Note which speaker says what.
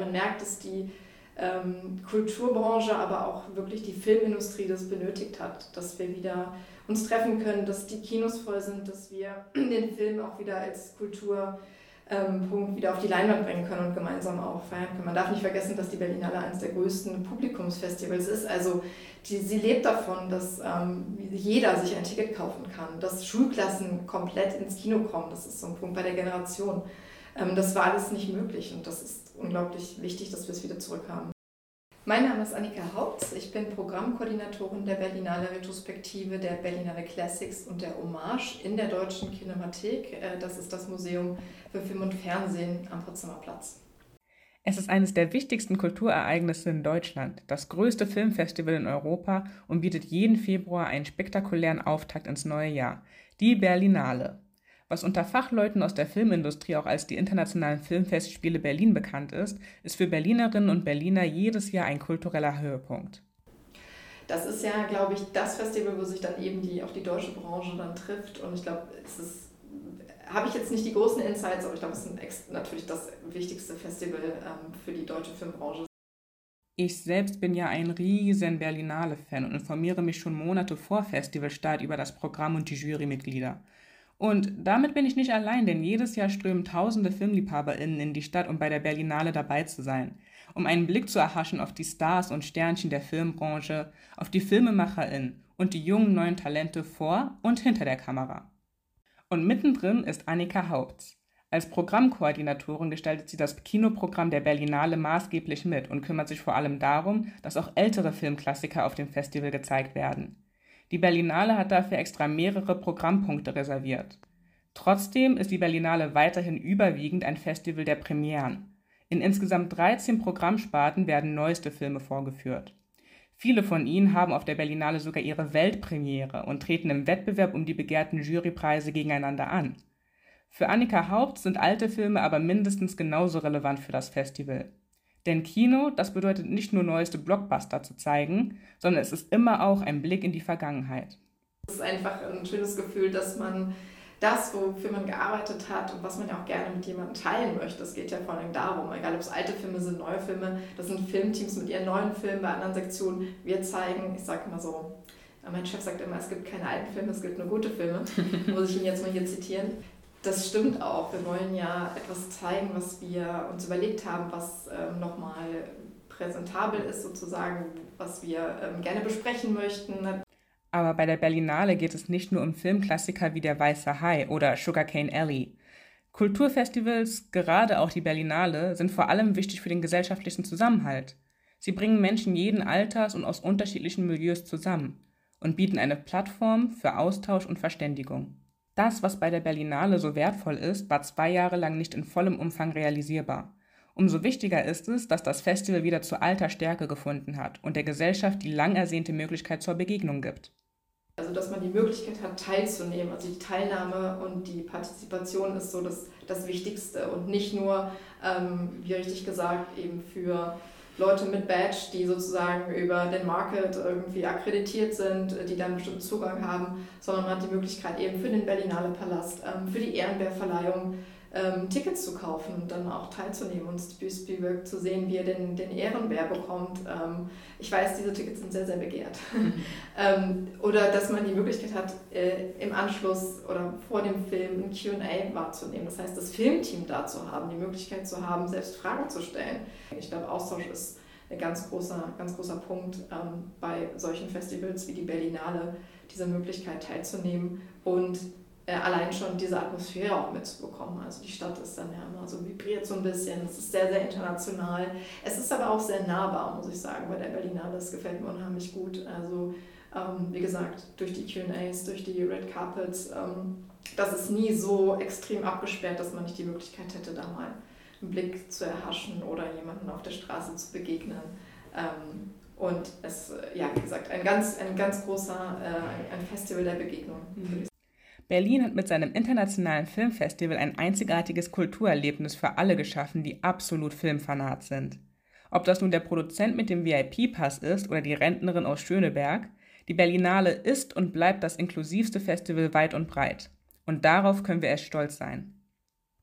Speaker 1: Man merkt, dass die ähm, Kulturbranche, aber auch wirklich die Filmindustrie das benötigt hat, dass wir wieder uns treffen können, dass die Kinos voll sind, dass wir den Film auch wieder als Kulturpunkt ähm, wieder auf die Leinwand bringen können und gemeinsam auch feiern können. Man darf nicht vergessen, dass die Berlinale eines der größten Publikumsfestivals ist. Also die, sie lebt davon, dass ähm, jeder sich ein Ticket kaufen kann, dass Schulklassen komplett ins Kino kommen. Das ist so ein Punkt bei der Generation. Ähm, das war alles nicht möglich und das ist unglaublich wichtig, dass wir es wieder zurückhaben. Mein Name ist Annika Haupts. Ich bin Programmkoordinatorin der Berlinale Retrospektive der Berlinale Classics und der Hommage in der Deutschen Kinemathek. Äh, das ist das Museum für Film und Fernsehen am Potsdamer Platz.
Speaker 2: Es ist eines der wichtigsten Kulturereignisse in Deutschland, das größte Filmfestival in Europa und bietet jeden Februar einen spektakulären Auftakt ins neue Jahr, die Berlinale. Was unter Fachleuten aus der Filmindustrie auch als die Internationalen Filmfestspiele Berlin bekannt ist, ist für Berlinerinnen und Berliner jedes Jahr ein kultureller Höhepunkt.
Speaker 1: Das ist ja, glaube ich, das Festival, wo sich dann eben die, auch die deutsche Branche dann trifft. Und ich glaube, es ist, habe ich jetzt nicht die großen Insights, aber ich glaube, es ist natürlich das wichtigste Festival ähm, für die deutsche Filmbranche.
Speaker 2: Ich selbst bin ja ein riesen Berlinale-Fan und informiere mich schon Monate vor Festivalstart über das Programm und die Jurymitglieder. Und damit bin ich nicht allein, denn jedes Jahr strömen tausende FilmliebhaberInnen in die Stadt, um bei der Berlinale dabei zu sein, um einen Blick zu erhaschen auf die Stars und Sternchen der Filmbranche, auf die FilmemacherInnen und die jungen neuen Talente vor und hinter der Kamera. Und mittendrin ist Annika Haupts. Als Programmkoordinatorin gestaltet sie das Kinoprogramm der Berlinale maßgeblich mit und kümmert sich vor allem darum, dass auch ältere Filmklassiker auf dem Festival gezeigt werden. Die Berlinale hat dafür extra mehrere Programmpunkte reserviert. Trotzdem ist die Berlinale weiterhin überwiegend ein Festival der Premieren. In insgesamt 13 Programmsparten werden neueste Filme vorgeführt. Viele von ihnen haben auf der Berlinale sogar ihre Weltpremiere und treten im Wettbewerb um die begehrten Jurypreise gegeneinander an. Für Annika Haupt sind alte Filme aber mindestens genauso relevant für das Festival. Denn Kino, das bedeutet nicht nur neueste Blockbuster zu zeigen, sondern es ist immer auch ein Blick in die Vergangenheit.
Speaker 1: Es ist einfach ein schönes Gefühl, dass man das, wofür man gearbeitet hat und was man ja auch gerne mit jemandem teilen möchte. Es geht ja vor allem darum, egal ob es alte Filme sind, neue Filme, das sind Filmteams mit ihren neuen Filmen bei anderen Sektionen. Wir zeigen, ich sage immer so, mein Chef sagt immer, es gibt keine alten Filme, es gibt nur gute Filme. Muss ich ihn jetzt mal hier zitieren. Das stimmt auch. Wir wollen ja etwas zeigen, was wir uns überlegt haben, was ähm, nochmal präsentabel ist, sozusagen, was wir ähm, gerne besprechen möchten.
Speaker 2: Aber bei der Berlinale geht es nicht nur um Filmklassiker wie Der Weiße Hai oder Sugarcane Alley. Kulturfestivals, gerade auch die Berlinale, sind vor allem wichtig für den gesellschaftlichen Zusammenhalt. Sie bringen Menschen jeden Alters und aus unterschiedlichen Milieus zusammen und bieten eine Plattform für Austausch und Verständigung. Das, was bei der Berlinale so wertvoll ist, war zwei Jahre lang nicht in vollem Umfang realisierbar. Umso wichtiger ist es, dass das Festival wieder zu alter Stärke gefunden hat und der Gesellschaft die lang ersehnte Möglichkeit zur Begegnung gibt.
Speaker 1: Also, dass man die Möglichkeit hat, teilzunehmen. Also die Teilnahme und die Partizipation ist so das, das Wichtigste und nicht nur, ähm, wie richtig gesagt, eben für Leute mit Badge, die sozusagen über den Market irgendwie akkreditiert sind, die dann bestimmten Zugang haben, sondern man hat die Möglichkeit eben für den Berlinale Palast, ähm, für die Ehrenbärverleihung ähm, Tickets zu kaufen und dann auch teilzunehmen und Spielberg zu sehen, wie er den, den Ehrenbär bekommt. Ähm, ich weiß, diese Tickets sind sehr, sehr begehrt. Mhm. oder dass man die Möglichkeit hat, äh, im Anschluss oder vor dem Film ein QA wahrzunehmen. Das heißt, das Filmteam da zu haben, die Möglichkeit zu haben, selbst Fragen zu stellen. Ich glaube, Austausch ist ein ganz großer, ganz großer Punkt ähm, bei solchen Festivals wie die Berlinale, diese Möglichkeit teilzunehmen und äh, allein schon diese Atmosphäre auch mitzubekommen. Also die Stadt ist dann ja immer so vibriert so ein bisschen, es ist sehr, sehr international. Es ist aber auch sehr nahbar, muss ich sagen, bei der Berlinale. Das gefällt mir unheimlich gut. Also ähm, wie gesagt, durch die QAs, durch die Red Carpets, ähm, das ist nie so extrem abgesperrt, dass man nicht die Möglichkeit hätte, da mal einen Blick zu erhaschen oder jemanden auf der Straße zu begegnen. Ähm, und es, ja, wie gesagt, ein ganz, ein ganz großer, äh, ein Festival der Begegnung. Mhm.
Speaker 2: Berlin hat mit seinem internationalen Filmfestival ein einzigartiges Kulturerlebnis für alle geschaffen, die absolut Filmfanat sind. Ob das nun der Produzent mit dem VIP-Pass ist oder die Rentnerin aus Schöneberg, die Berlinale ist und bleibt das inklusivste Festival weit und breit. Und darauf können wir erst stolz sein.